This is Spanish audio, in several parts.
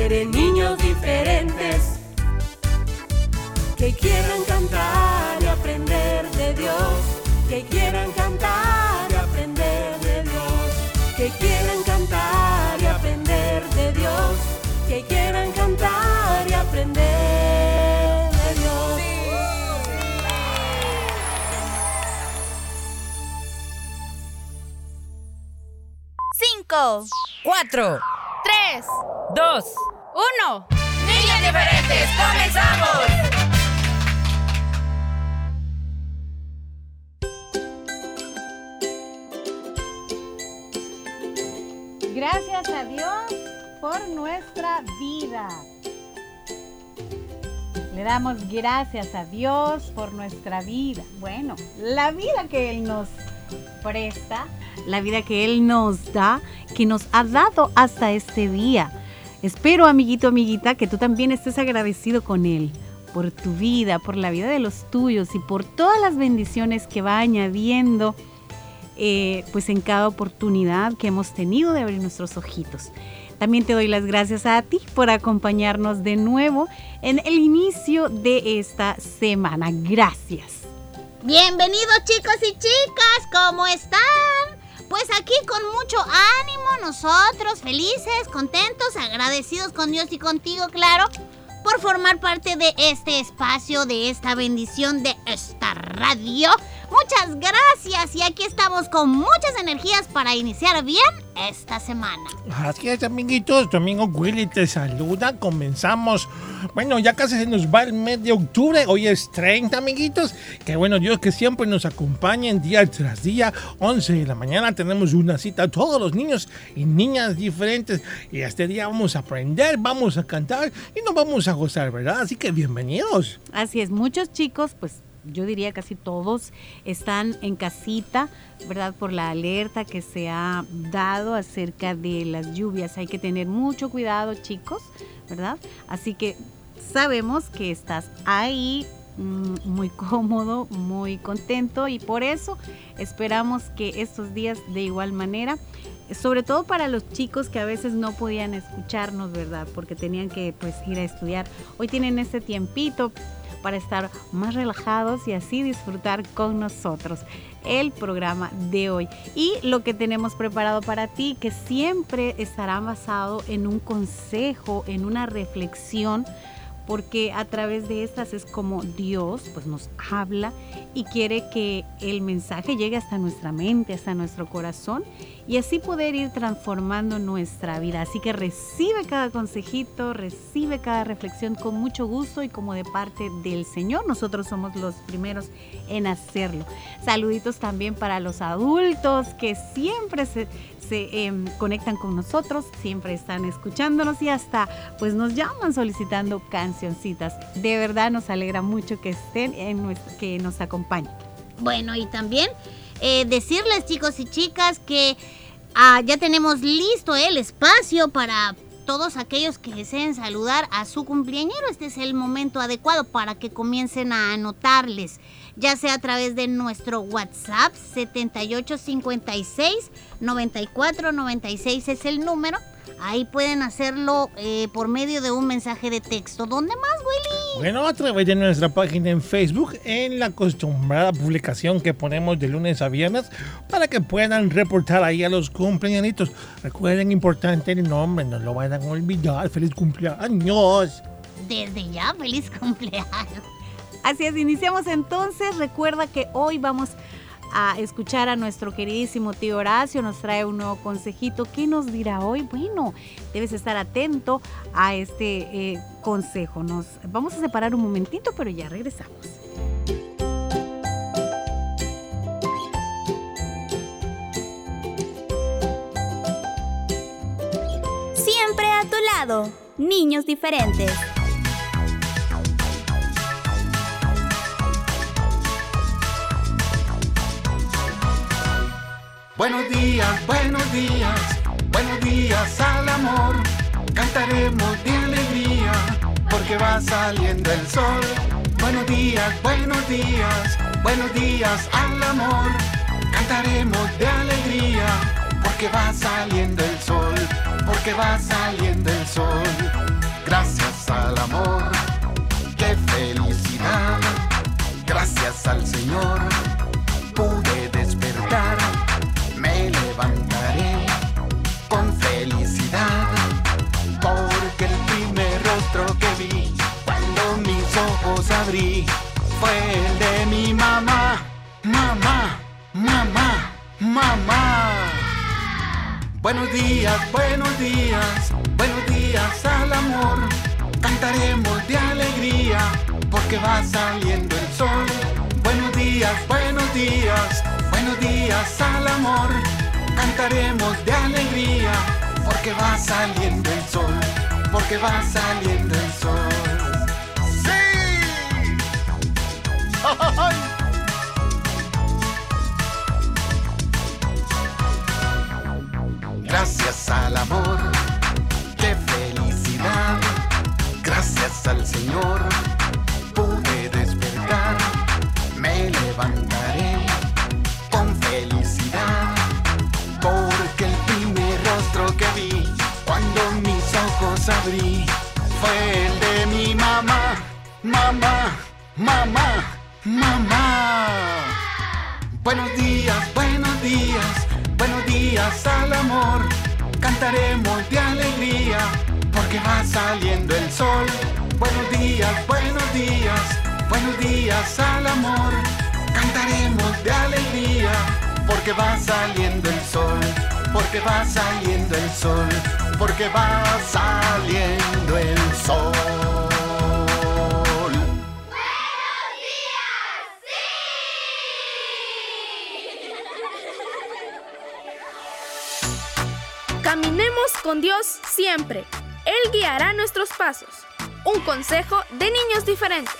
Dios quiere niños diferentes que quieran cantar y aprender de Dios, que quieran cantar y aprender de Dios, que quieran cantar y aprender de Dios, que quieran cantar y aprender de Dios. Cinco, Cuatro, tres, dos, uno. niños diferentes, comenzamos. Gracias a Dios por nuestra vida. Le damos gracias a Dios por nuestra vida. Bueno, la vida que Él nos presta, la vida que Él nos da, que nos ha dado hasta este día. Espero, amiguito, amiguita, que tú también estés agradecido con Él por tu vida, por la vida de los tuyos y por todas las bendiciones que va añadiendo eh, pues en cada oportunidad que hemos tenido de abrir nuestros ojitos. También te doy las gracias a ti por acompañarnos de nuevo en el inicio de esta semana. Gracias. Bienvenidos chicos y chicas, ¿cómo están? Pues aquí con mucho ánimo, nosotros felices, contentos, agradecidos con Dios y contigo, claro, por formar parte de este espacio, de esta bendición, de esta radio. Muchas gracias y aquí estamos con muchas energías para iniciar bien esta semana. Así es, amiguitos. Tu amigo Willy te saluda. Comenzamos. Bueno, ya casi se nos va el mes de octubre. Hoy es 30, amiguitos. Que bueno, Dios que siempre nos acompañe día tras día. 11 de la mañana tenemos una cita. Todos los niños y niñas diferentes. Y este día vamos a aprender, vamos a cantar y nos vamos a gozar, ¿verdad? Así que bienvenidos. Así es, muchos chicos, pues yo diría casi todos están en casita, ¿verdad? Por la alerta que se ha dado acerca de las lluvias. Hay que tener mucho cuidado, chicos, ¿verdad? Así que sabemos que estás ahí mm, muy cómodo, muy contento y por eso esperamos que estos días de igual manera, sobre todo para los chicos que a veces no podían escucharnos, ¿verdad? Porque tenían que pues ir a estudiar. Hoy tienen este tiempito para estar más relajados y así disfrutar con nosotros el programa de hoy. Y lo que tenemos preparado para ti, que siempre estará basado en un consejo, en una reflexión, porque a través de estas es como Dios pues nos habla y quiere que el mensaje llegue hasta nuestra mente, hasta nuestro corazón y así poder ir transformando nuestra vida. Así que recibe cada consejito, recibe cada reflexión con mucho gusto y como de parte del Señor. Nosotros somos los primeros en hacerlo. Saluditos también para los adultos que siempre se, se em, conectan con nosotros, siempre están escuchándonos y hasta pues nos llaman solicitando cancioncitas. De verdad nos alegra mucho que estén en nuestro, que nos acompañen. Bueno, y también eh, decirles chicos y chicas que ah, ya tenemos listo el espacio para todos aquellos que deseen saludar a su cumpleañero. Este es el momento adecuado para que comiencen a anotarles, ya sea a través de nuestro WhatsApp 7856 9496 es el número. Ahí pueden hacerlo eh, por medio de un mensaje de texto. ¿Dónde más, Willy? Bueno, a través de nuestra página en Facebook, en la acostumbrada publicación que ponemos de lunes a viernes, para que puedan reportar ahí a los cumpleañitos. Recuerden, importante el nombre, no lo vayan a olvidar. ¡Feliz cumpleaños! Desde ya, feliz cumpleaños. Así es, iniciamos entonces. Recuerda que hoy vamos a escuchar a nuestro queridísimo tío Horacio. Nos trae un nuevo consejito. ¿Qué nos dirá hoy? Bueno, debes estar atento a este eh, consejo. Nos vamos a separar un momentito, pero ya regresamos. Siempre a tu lado, niños diferentes. Buenos días, buenos días, buenos días al amor. Cantaremos de alegría porque va saliendo el sol. Buenos días, buenos días, buenos días al amor. Cantaremos de alegría porque va saliendo el sol, porque va saliendo el sol. Gracias fue el de mi mamá, mamá, mamá, mamá. Buenos días, buenos días, buenos días al amor, cantaremos de alegría, porque va saliendo el sol. Buenos días, buenos días Buenos días al amor, cantaremos de alegría, porque va saliendo el sol, porque va saliendo el sol. Gracias al amor, qué felicidad. Gracias al Señor, pude despertar, me levantaré con felicidad, porque el primer rostro que vi cuando mis ojos abrí fue el de mi mamá, mamá, mamá, mamá. Buenos días, buenos días, buenos días al amor, cantaremos de alegría, porque va saliendo el sol. Buenos días, buenos días, buenos días al amor cantaremos de alegría, porque va saliendo el sol, porque va saliendo el sol, porque va saliendo el sol. Caminemos con Dios siempre. Él guiará nuestros pasos. Un consejo de niños diferentes.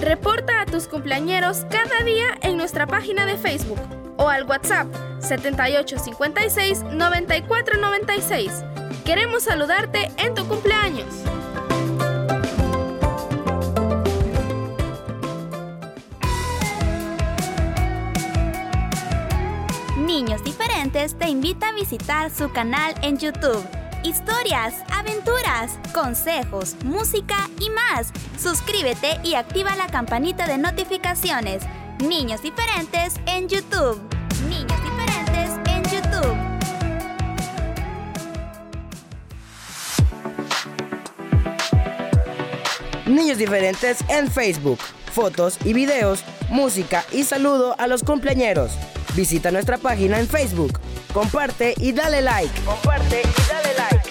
Reporta a tus cumpleañeros cada día en nuestra página de Facebook o al WhatsApp 7856 9496. Queremos saludarte en tu cumpleaños. Niños Diferentes te invita a visitar su canal en YouTube. Historias, aventuras, consejos, música y más. Suscríbete y activa la campanita de notificaciones. Niños Diferentes en YouTube. Niños Diferentes en YouTube. Niños diferentes en Facebook. Fotos y videos, música y saludo a los cumpleañeros. Visita nuestra página en Facebook. Comparte y dale like. Comparte y dale like.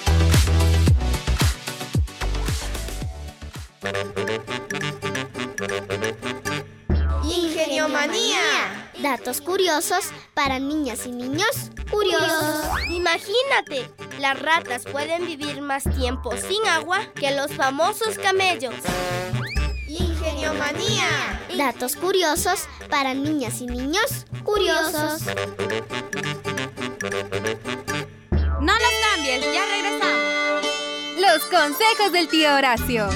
Ingeniomanía. Datos curiosos para niñas y niños curiosos. Imagínate, las ratas pueden vivir más tiempo sin agua que los famosos camellos. Ingeniomanía. Datos curiosos para niñas y niños curiosos. No nos cambies, ya regresamos. Los consejos del tío Horacio.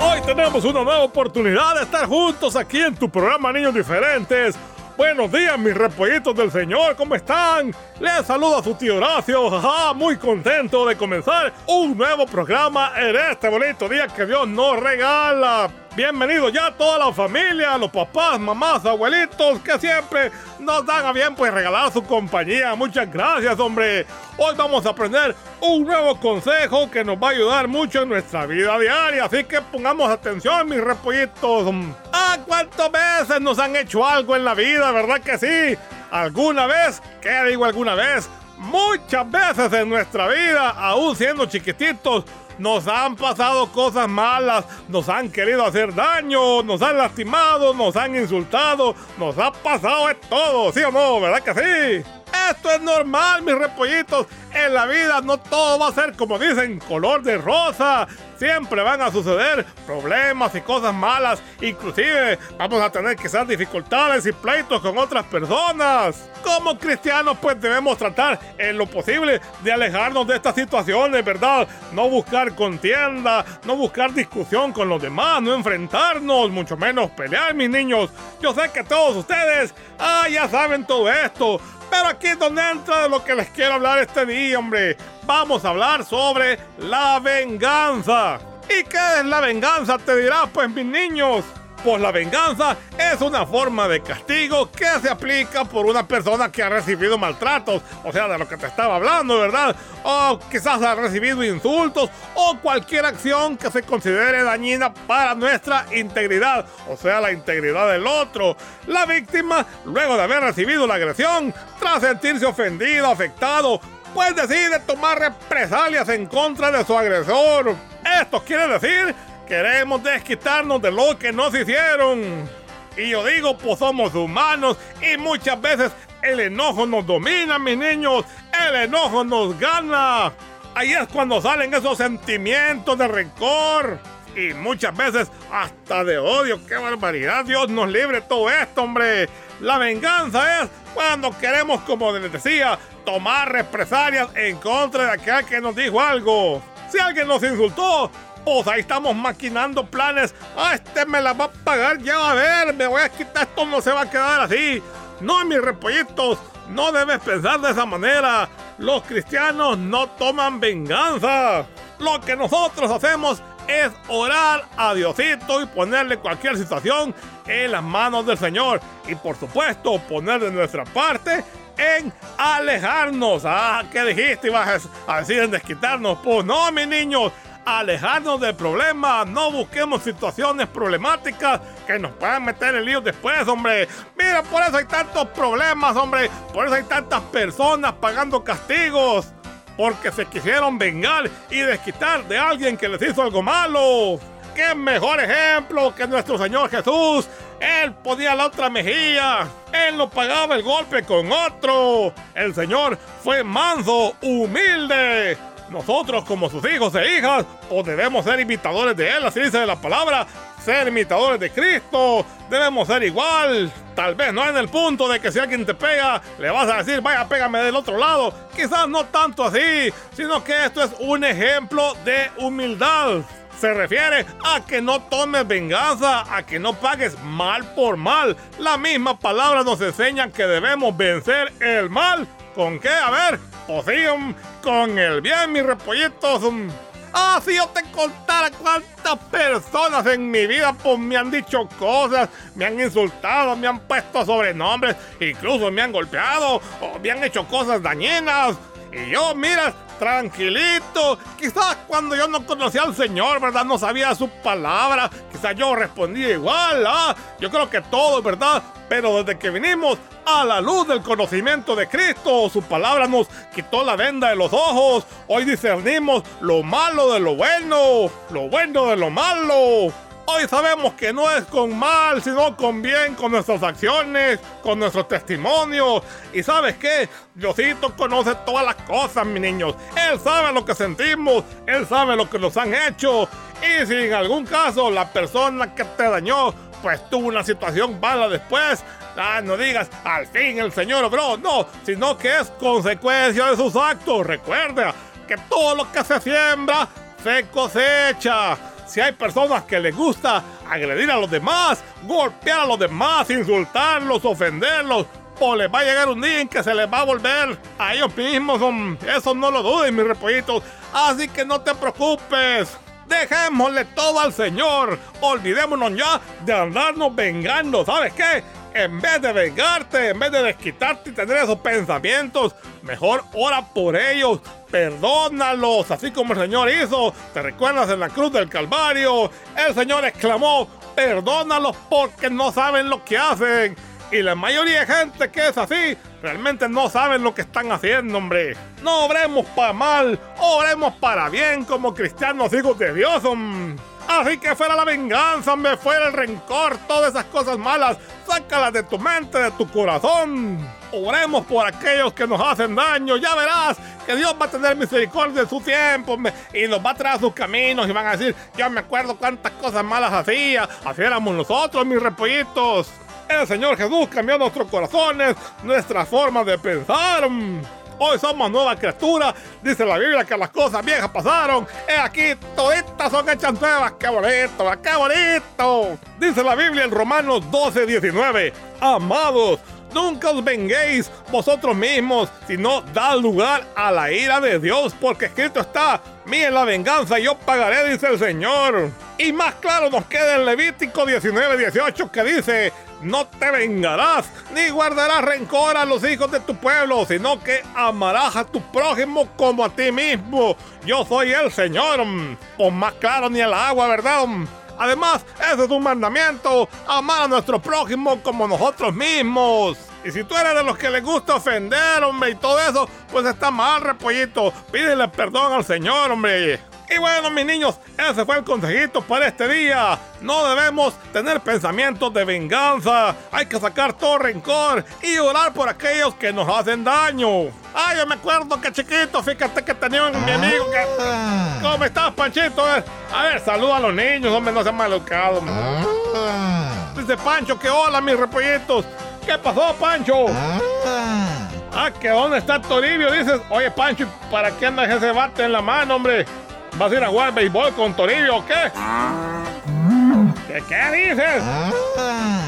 Hoy tenemos una nueva oportunidad de estar juntos aquí en tu programa Niños Diferentes. Buenos días, mis repollitos del Señor, ¿cómo están? Les saluda su tío Horacio, jaja, muy contento de comenzar un nuevo programa en este bonito día que Dios nos regala. Bienvenidos ya toda la familia, los papás, mamás, abuelitos que siempre nos dan a bien pues regalar su compañía. Muchas gracias, hombre. Hoy vamos a aprender un nuevo consejo que nos va a ayudar mucho en nuestra vida diaria. Así que pongamos atención, mis repollitos. ¿A cuántas veces nos han hecho algo en la vida, verdad que sí? ¿Alguna vez? ¿Qué digo alguna vez? Muchas veces en nuestra vida, aún siendo chiquititos, nos han pasado cosas malas, nos han querido hacer daño, nos han lastimado, nos han insultado, nos ha pasado de todo, ¿sí o no? ¿Verdad que sí? Esto es normal, mis repollitos. En la vida no todo va a ser como dicen, color de rosa. Siempre van a suceder problemas y cosas malas. Inclusive vamos a tener quizás dificultades y pleitos con otras personas. Como cristianos pues debemos tratar en lo posible de alejarnos de estas situaciones, ¿verdad? No buscar contienda, no buscar discusión con los demás, no enfrentarnos, mucho menos pelear, mis niños. Yo sé que todos ustedes, ah, ya saben todo esto. Pero aquí es donde entra lo que les quiero hablar este día, hombre. Vamos a hablar sobre la venganza. ¿Y qué es la venganza? Te dirás, pues mis niños. Pues la venganza es una forma de castigo que se aplica por una persona que ha recibido maltratos, o sea, de lo que te estaba hablando, ¿verdad? O quizás ha recibido insultos o cualquier acción que se considere dañina para nuestra integridad, o sea, la integridad del otro. La víctima, luego de haber recibido la agresión, tras sentirse ofendido, afectado, pues decide tomar represalias en contra de su agresor. Esto quiere decir Queremos desquitarnos de lo que nos hicieron. Y yo digo, pues somos humanos y muchas veces el enojo nos domina, mis niños. El enojo nos gana. Ahí es cuando salen esos sentimientos de rencor. Y muchas veces hasta de odio. ¡Qué barbaridad! Dios nos libre todo esto, hombre. La venganza es cuando queremos, como les decía, tomar represalias en contra de aquel que nos dijo algo. Si alguien nos insultó, pues ahí estamos maquinando planes. Ah, este me la va a pagar, ya va a ver, me voy a quitar esto, no se va a quedar así. No, mis repollitos, no debes pensar de esa manera. Los cristianos no toman venganza. Lo que nosotros hacemos es orar a Diosito y ponerle cualquier situación en las manos del Señor. Y por supuesto, poner de nuestra parte en alejarnos. Ah, ¿qué dijiste? ¿Ibas a decir en desquitarnos? Pues no, mis niños alejarnos del problema, no busquemos situaciones problemáticas que nos puedan meter en líos después, hombre. Mira, por eso hay tantos problemas, hombre. Por eso hay tantas personas pagando castigos. Porque se quisieron vengar y desquitar de alguien que les hizo algo malo. ¡Qué mejor ejemplo que nuestro Señor Jesús! Él ponía la otra mejilla. Él no pagaba el golpe con otro. El Señor fue manso, humilde. Nosotros como sus hijos e hijas, o debemos ser imitadores de Él, así dice la palabra, ser imitadores de Cristo, debemos ser igual. Tal vez no en el punto de que si alguien te pega, le vas a decir, vaya, pégame del otro lado. Quizás no tanto así, sino que esto es un ejemplo de humildad. Se refiere a que no tomes venganza, a que no pagues mal por mal. La misma palabra nos enseña que debemos vencer el mal. ¿Con qué? A ver, o con el bien, mis repollitos. Ah, si yo te contara cuántas personas en mi vida pues me han dicho cosas, me han insultado, me han puesto sobrenombres, incluso me han golpeado o me han hecho cosas dañinas. Y yo, mira, tranquilito. Quizás cuando yo no conocía al Señor, ¿verdad? No sabía su palabra. Quizás yo respondía igual, ¿ah? Yo creo que todo, ¿verdad? Pero desde que vinimos a la luz del conocimiento de Cristo, su palabra nos quitó la venda de los ojos. Hoy discernimos lo malo de lo bueno, lo bueno de lo malo. Hoy sabemos que no es con mal, sino con bien, con nuestras acciones, con nuestro testimonio. Y sabes qué? Diosito conoce todas las cosas, mis niños. Él sabe lo que sentimos, Él sabe lo que nos han hecho. Y si en algún caso la persona que te dañó, pues tuvo una situación mala después, ah, no digas, al fin el Señor obró, no, sino que es consecuencia de sus actos. Recuerda que todo lo que se siembra, se cosecha. Si hay personas que les gusta agredir a los demás, golpear a los demás, insultarlos, ofenderlos, o les va a llegar un día en que se les va a volver a ellos mismos. Eso no lo duden, mis repollitos. Así que no te preocupes. Dejémosle todo al Señor. Olvidémonos ya de andarnos vengando. ¿Sabes qué? En vez de vengarte, en vez de desquitarte y tener esos pensamientos, mejor ora por ellos, perdónalos, así como el Señor hizo. ¿Te recuerdas en la cruz del Calvario? El Señor exclamó, perdónalos porque no saben lo que hacen. Y la mayoría de gente que es así, realmente no saben lo que están haciendo, hombre. No obremos para mal, obremos para bien como cristianos hijos de Dios. Así que fuera la venganza, me fuera el rencor, todas esas cosas malas, sácalas de tu mente, de tu corazón. Oremos por aquellos que nos hacen daño, ya verás que Dios va a tener misericordia en su tiempo hombre, y nos va a traer sus caminos y van a decir, yo me acuerdo cuántas cosas malas hacía, así éramos nosotros, mis repollitos. El Señor Jesús cambió nuestros corazones, nuestra forma de pensar. Hoy somos nueva criatura. Dice la Biblia que las cosas viejas pasaron. He aquí, toditas son hechas nuevas. ¡Qué bonito! ¡Qué bonito! Dice la Biblia en Romanos 12, 19. Amados, nunca os venguéis vosotros mismos, sino dad lugar a la ira de Dios, porque escrito está, mía la venganza, yo pagaré, dice el Señor. Y más claro nos queda en Levítico 19, 18, que dice, no te vengarás, ni guardarás rencor a los hijos de tu pueblo, sino que amarás a tu prójimo como a ti mismo. Yo soy el Señor. Pues más claro ni el agua, ¿verdad? Además, ese es un mandamiento, amar a nuestro prójimo como nosotros mismos. Y si tú eres de los que les gusta ofender, hombre, y todo eso, pues está mal, repollito. Pídele perdón al Señor, hombre. Y bueno, mis niños, ese fue el consejito para este día. No debemos tener pensamientos de venganza. Hay que sacar todo rencor y orar por aquellos que nos hacen daño. Ah, yo me acuerdo que chiquito, fíjate que tenía un mi amigo que... ¿Cómo estás, Panchito? A ver, saluda a los niños, hombre, no sean maleducados. Dice Pancho que hola, mis repollitos. ¿Qué pasó, Pancho? Ah, que dónde está Toribio, dices. Oye, Pancho, ¿y ¿para qué andas ese bate en la mano, hombre? ¿Vas a ir a jugar béisbol con Toribio o qué? ¿Qué, dices?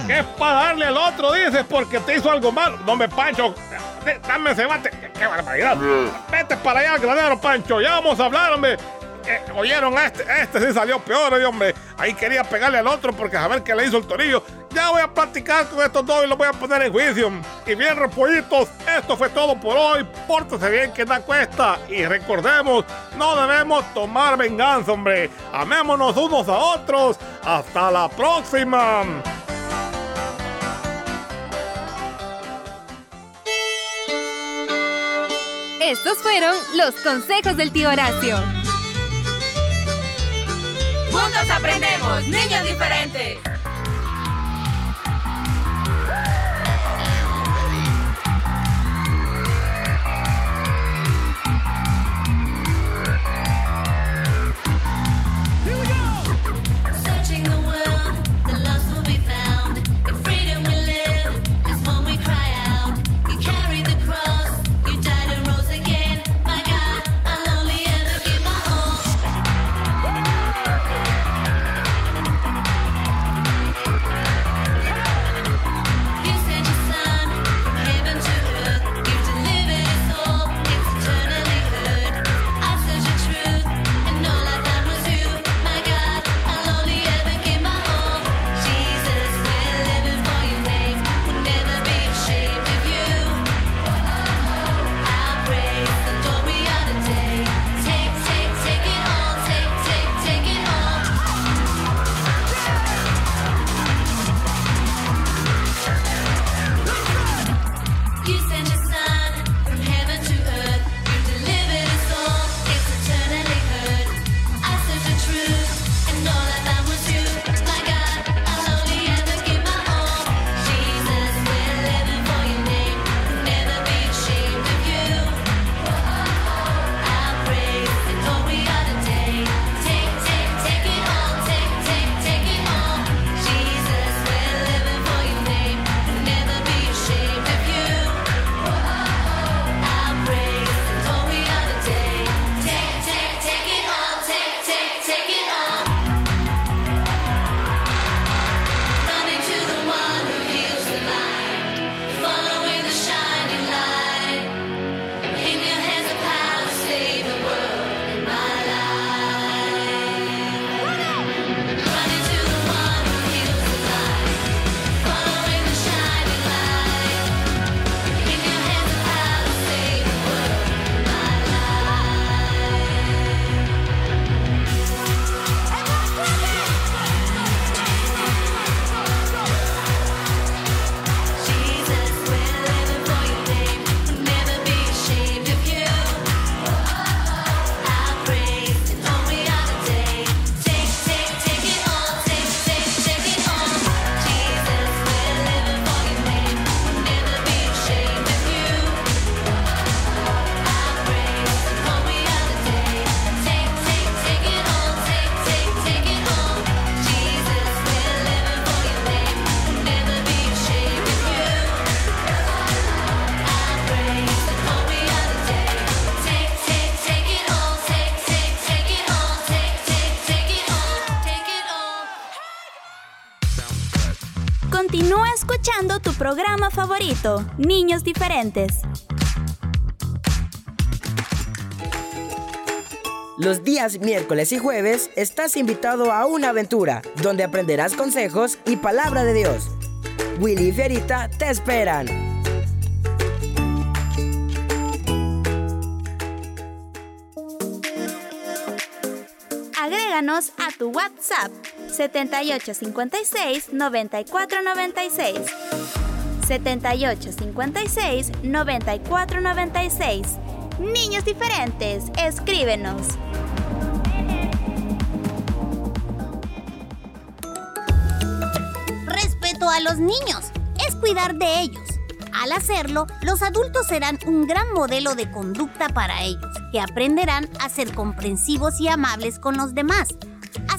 ¿Qué es para darle al otro, dices? Porque te hizo algo mal. No Pancho, d- dame ese bate. ¡Qué, barbaridad! Vete para allá, granero, Pancho. Ya vamos a hablar, hombre. Eh, Oyeron a este, este sí salió peor, hombre. Ahí quería pegarle al otro porque a ver qué le hizo el torillo. Ya voy a platicar con estos dos y los voy a poner en juicio. Y bien, repollitos, esto fue todo por hoy. Pórtese bien que da cuesta. Y recordemos, no debemos tomar venganza, hombre. Amémonos unos a otros. Hasta la próxima. Estos fueron los consejos del tío Horacio. Juntos aprendemos, niños diferentes. Programa favorito, Niños Diferentes. Los días miércoles y jueves estás invitado a una aventura donde aprenderás consejos y palabra de Dios. Willy y Fierita te esperan. Agréganos a tu WhatsApp 7856 9496. 7856 9496. Niños diferentes, escríbenos. Respeto a los niños es cuidar de ellos. Al hacerlo, los adultos serán un gran modelo de conducta para ellos, que aprenderán a ser comprensivos y amables con los demás.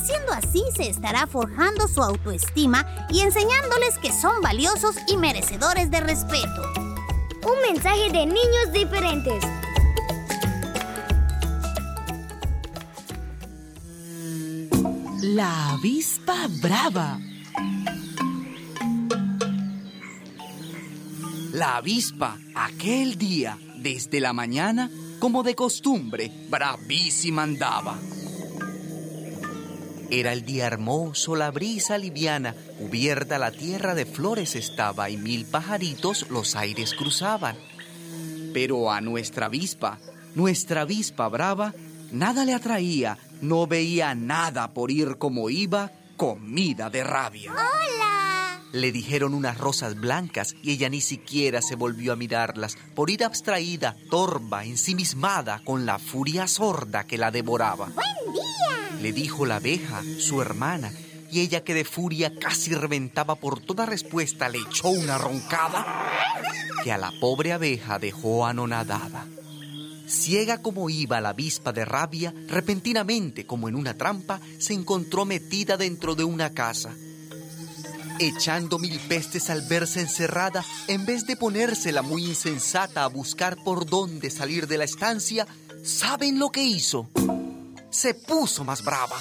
Haciendo así se estará forjando su autoestima y enseñándoles que son valiosos y merecedores de respeto. Un mensaje de niños diferentes. La avispa brava. La avispa, aquel día, desde la mañana, como de costumbre, bravísima andaba. Era el día hermoso, la brisa liviana, cubierta la tierra de flores estaba y mil pajaritos los aires cruzaban. Pero a nuestra avispa, nuestra avispa brava, nada le atraía, no veía nada por ir como iba, comida de rabia. ¡Hola! Le dijeron unas rosas blancas y ella ni siquiera se volvió a mirarlas por ir abstraída, torva, ensimismada con la furia sorda que la devoraba. ¡Buen día! Le dijo la abeja, su hermana, y ella que de furia casi reventaba por toda respuesta le echó una roncada que a la pobre abeja dejó anonadada. Ciega como iba la avispa de rabia, repentinamente, como en una trampa, se encontró metida dentro de una casa. Echando mil pestes al verse encerrada, en vez de ponérsela muy insensata a buscar por dónde salir de la estancia, ¿saben lo que hizo? Se puso más brava.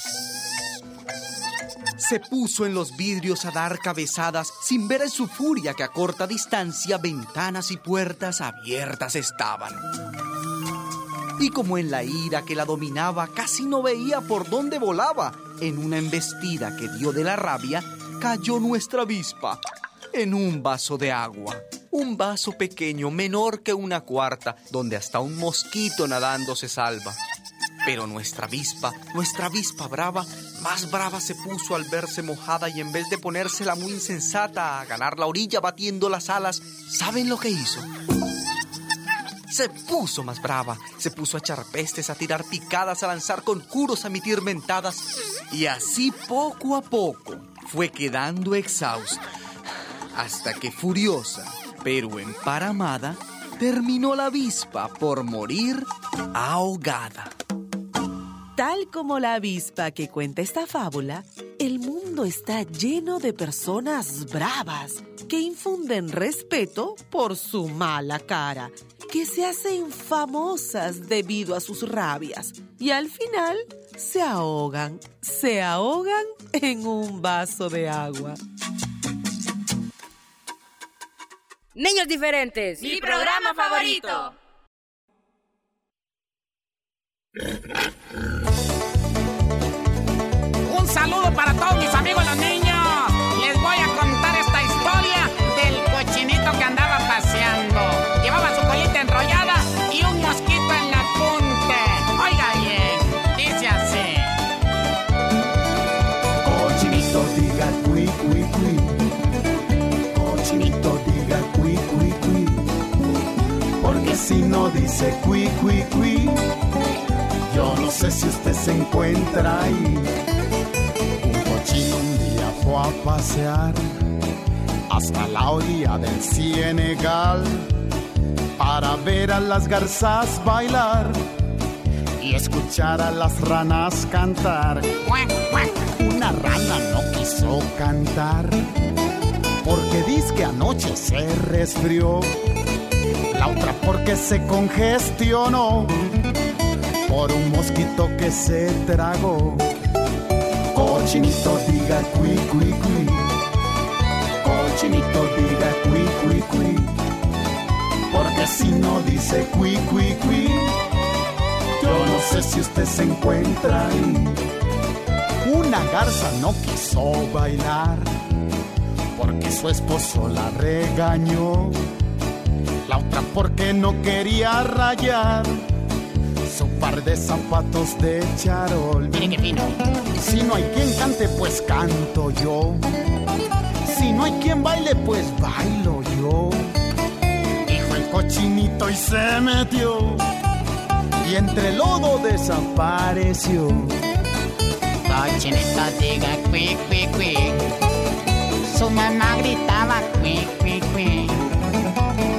Se puso en los vidrios a dar cabezadas sin ver en su furia que a corta distancia ventanas y puertas abiertas estaban. Y como en la ira que la dominaba casi no veía por dónde volaba, en una embestida que dio de la rabia, cayó nuestra avispa en un vaso de agua. Un vaso pequeño, menor que una cuarta, donde hasta un mosquito nadando se salva. Pero nuestra avispa, nuestra avispa brava, más brava se puso al verse mojada y en vez de ponérsela muy insensata a ganar la orilla batiendo las alas, ¿saben lo que hizo? Se puso más brava, se puso a echar pestes, a tirar picadas, a lanzar conjuros, a emitir mentadas. Y así poco a poco fue quedando exhausta. Hasta que furiosa, pero emparamada, terminó la avispa por morir ahogada. Tal como la avispa que cuenta esta fábula, el mundo está lleno de personas bravas que infunden respeto por su mala cara, que se hacen famosas debido a sus rabias y al final se ahogan, se ahogan en un vaso de agua. Niños diferentes. Mi programa favorito. Un saludo para todos mis amigos los niños. Si no dice cui cui cui, yo no sé si usted se encuentra ahí. Un cochino un día fue a pasear hasta la orilla del Senegal para ver a las garzas bailar y escuchar a las ranas cantar. Una rana no quiso cantar porque dice que anoche se resfrió. La otra porque se congestionó por un mosquito que se tragó. Cochinito diga cui cui cui. Cochinito diga cui, cui, cui. Porque si no dice cui, cui, cui. Yo no sé si usted se encuentra ahí. Una garza no quiso bailar porque su esposo la regañó. La otra porque no quería rayar su par de zapatos de charol. Mire qué fino. Si no hay quien cante, pues canto yo. Si no hay quien baile, pues bailo yo. Dijo el cochinito y se metió. Y entre el lodo desapareció. Cochinito diga cui, cui, cui. Su mamá gritaba cui, cui, cui.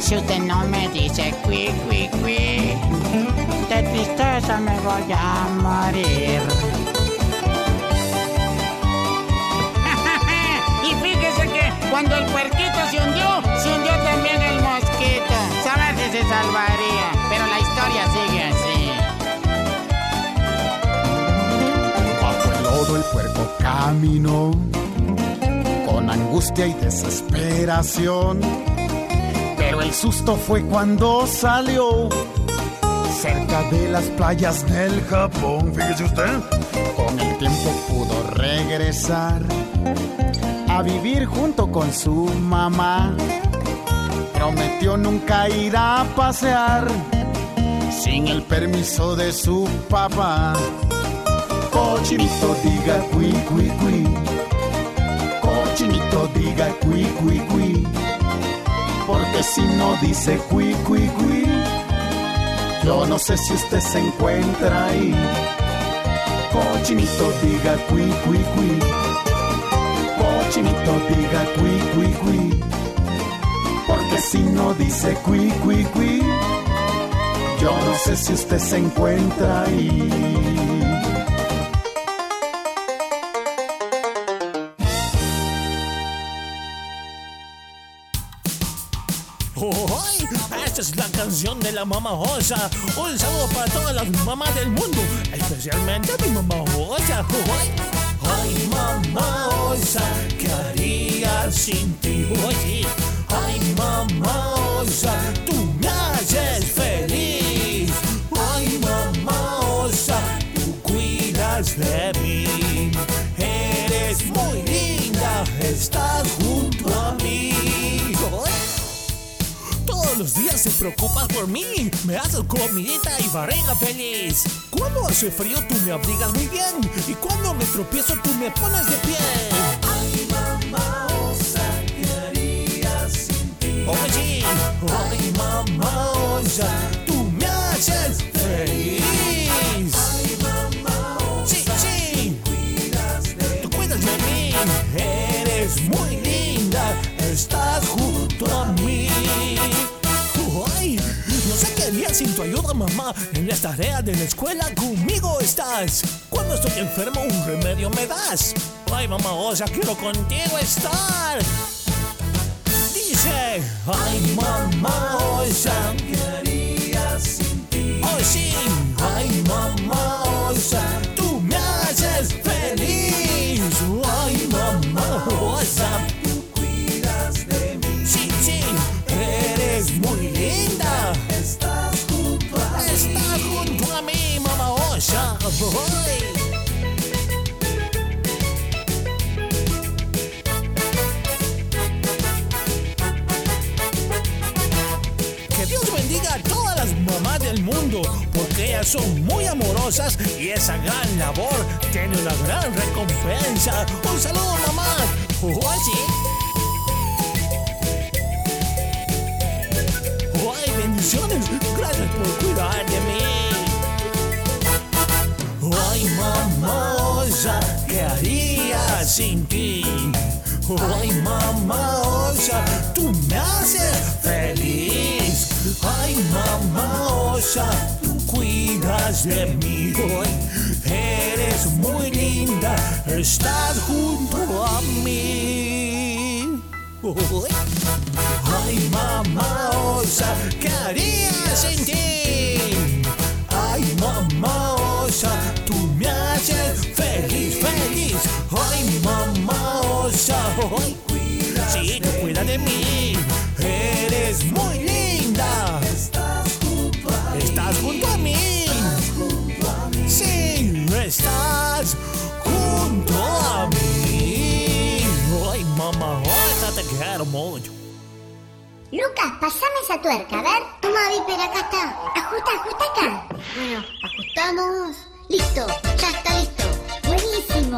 Si usted no me dice cui, cui, cui, de tristeza me voy a morir. y fíjese que cuando el puerquito se hundió, se hundió también el mosquito. Saber si se salvaría, pero la historia sigue así. Bajo el lodo el puerco caminó con angustia y desesperación. Pero el susto fue cuando salió cerca de las playas del Japón. Fíjese usted. Con el tiempo pudo regresar a vivir junto con su mamá. Prometió nunca ir a pasear sin el permiso de su papá. Cochinito diga cui cui cui. Cochinito diga cui cui cui. Porque si no dice cui cui cui, yo no sé si usted se encuentra ahí. Cochinito diga cui cui cui. Cochinito diga cui cui cui. Porque si no dice cui cui cui, yo no sé si usted se encuentra ahí. Canción de la mamá Osa. Un saludo para todas las mamás del mundo, especialmente a mi mamá Osa. ¡Ay! Ay, mamá Osa, ¿qué haría sin ti? Oye, ay, mamá Osa, tú me haces feliz. Ay, mamá Osa, tú cuidas de mí. Eres muy linda, estás Te preocupas por mí. Me haces comidita y barriga feliz. Cuando hace frío tú me abrigas muy bien. Y cuando me tropiezo tú me pones de pie. Ay, mamá, osa, ¿qué haría sin ti? Oye, ay, mamá, osa, tú me haces feliz. Ay, mamá, sí, sí. Tú cuidas de mí. Eres muy linda. Estás junto sin tu ayuda, mamá. En las tareas de la escuela conmigo estás. Cuando estoy enfermo, un remedio me das. Ay, mamá, osa, quiero contigo estar. Dice, ay, mamá, osa, ¿qué haría sin ti? Oh, sí, ay, mamá, osa, tú me haces feliz. Ay, mamá, tú Que Dios bendiga a todas las mamás del mundo, porque ellas son muy amorosas y esa gran labor tiene una gran recompensa. Un saludo, mamá. Oh. ¡Ay, bendiciones! Gracias por cuidar mamá osa! ¿Qué haría sin ti? ¡Ay, mamá osa! ¡Tú me haces feliz! ¡Ay, mamá osa! ¡Tú cuidas de mí! ¡Ay, eres muy linda! ¡Estás junto a mí! ¡Ay! Ay, mamá osa, ¿qué haría sin ti? Ay, mamá tú me haces feliz, feliz. Ay, mamá osa, hoy cuida Sí, tú cuidas de mí. Eres muy linda. Estás junto a mí. Estás junto a mí. Sí, estás junto a mí. Ay, mamá osa, te quiero mucho. Lucas, pasame esa tuerca, a ver. Toma, Viper, acá está. Ajusta, ajusta acá. Bueno, ajustamos. Listo, ya está listo. Buenísimo.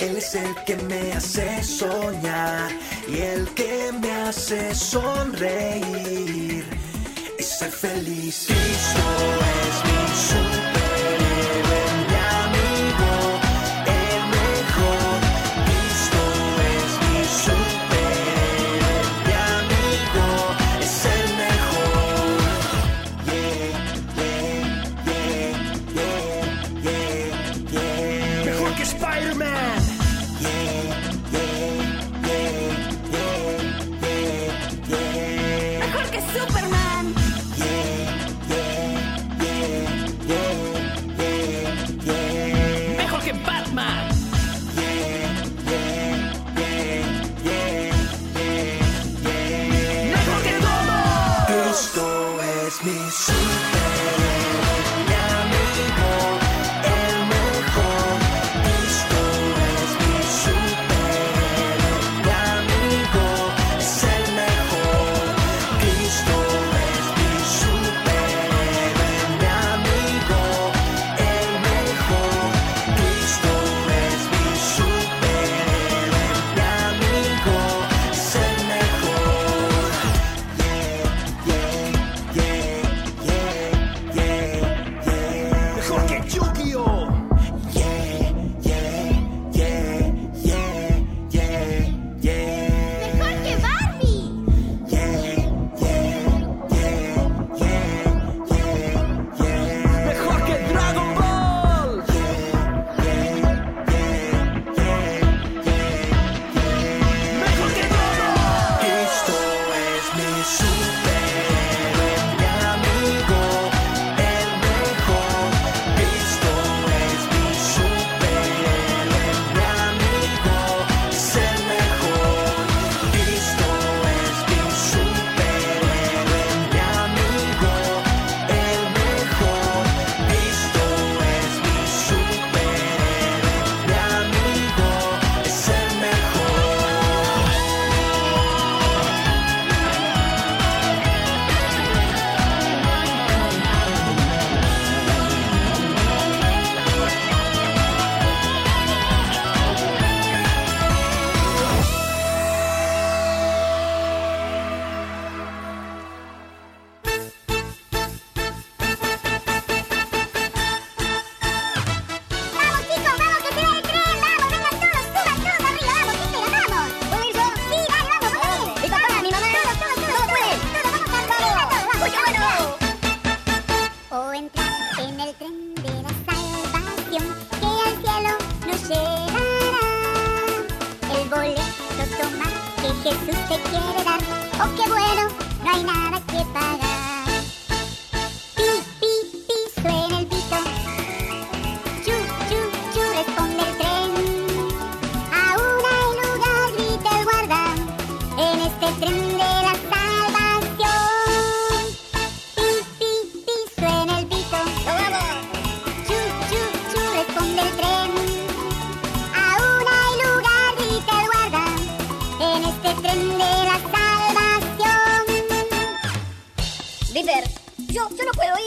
él es el que me hace soñar y el que me hace sonreír y ser feliz. Cristo es mi sueño.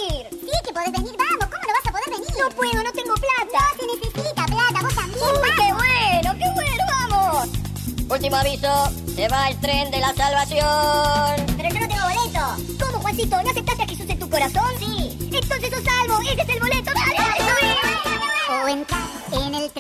venir. Sí que podés venir, vamos, ¿cómo no vas a poder venir? No puedo, no tengo plata. No, se necesita plata, vos también. Uy, ¡Qué bueno, qué bueno, vamos! Último aviso, se va el tren de la salvación. Pero yo no tengo boleto. ¿Cómo, Juancito? ¿No aceptaste a Jesús en tu corazón? Sí. Entonces sos salvo, ese es el boleto, dale. dale, dale, dale. O en el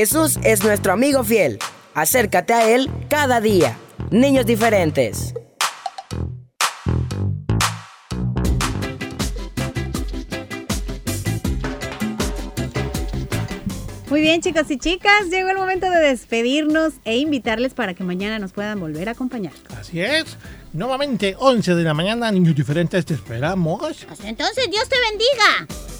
Jesús es nuestro amigo fiel. Acércate a Él cada día. Niños diferentes. Muy bien chicos y chicas, llegó el momento de despedirnos e invitarles para que mañana nos puedan volver a acompañar. Así es, nuevamente 11 de la mañana, niños diferentes, te esperamos. Hasta entonces, Dios te bendiga.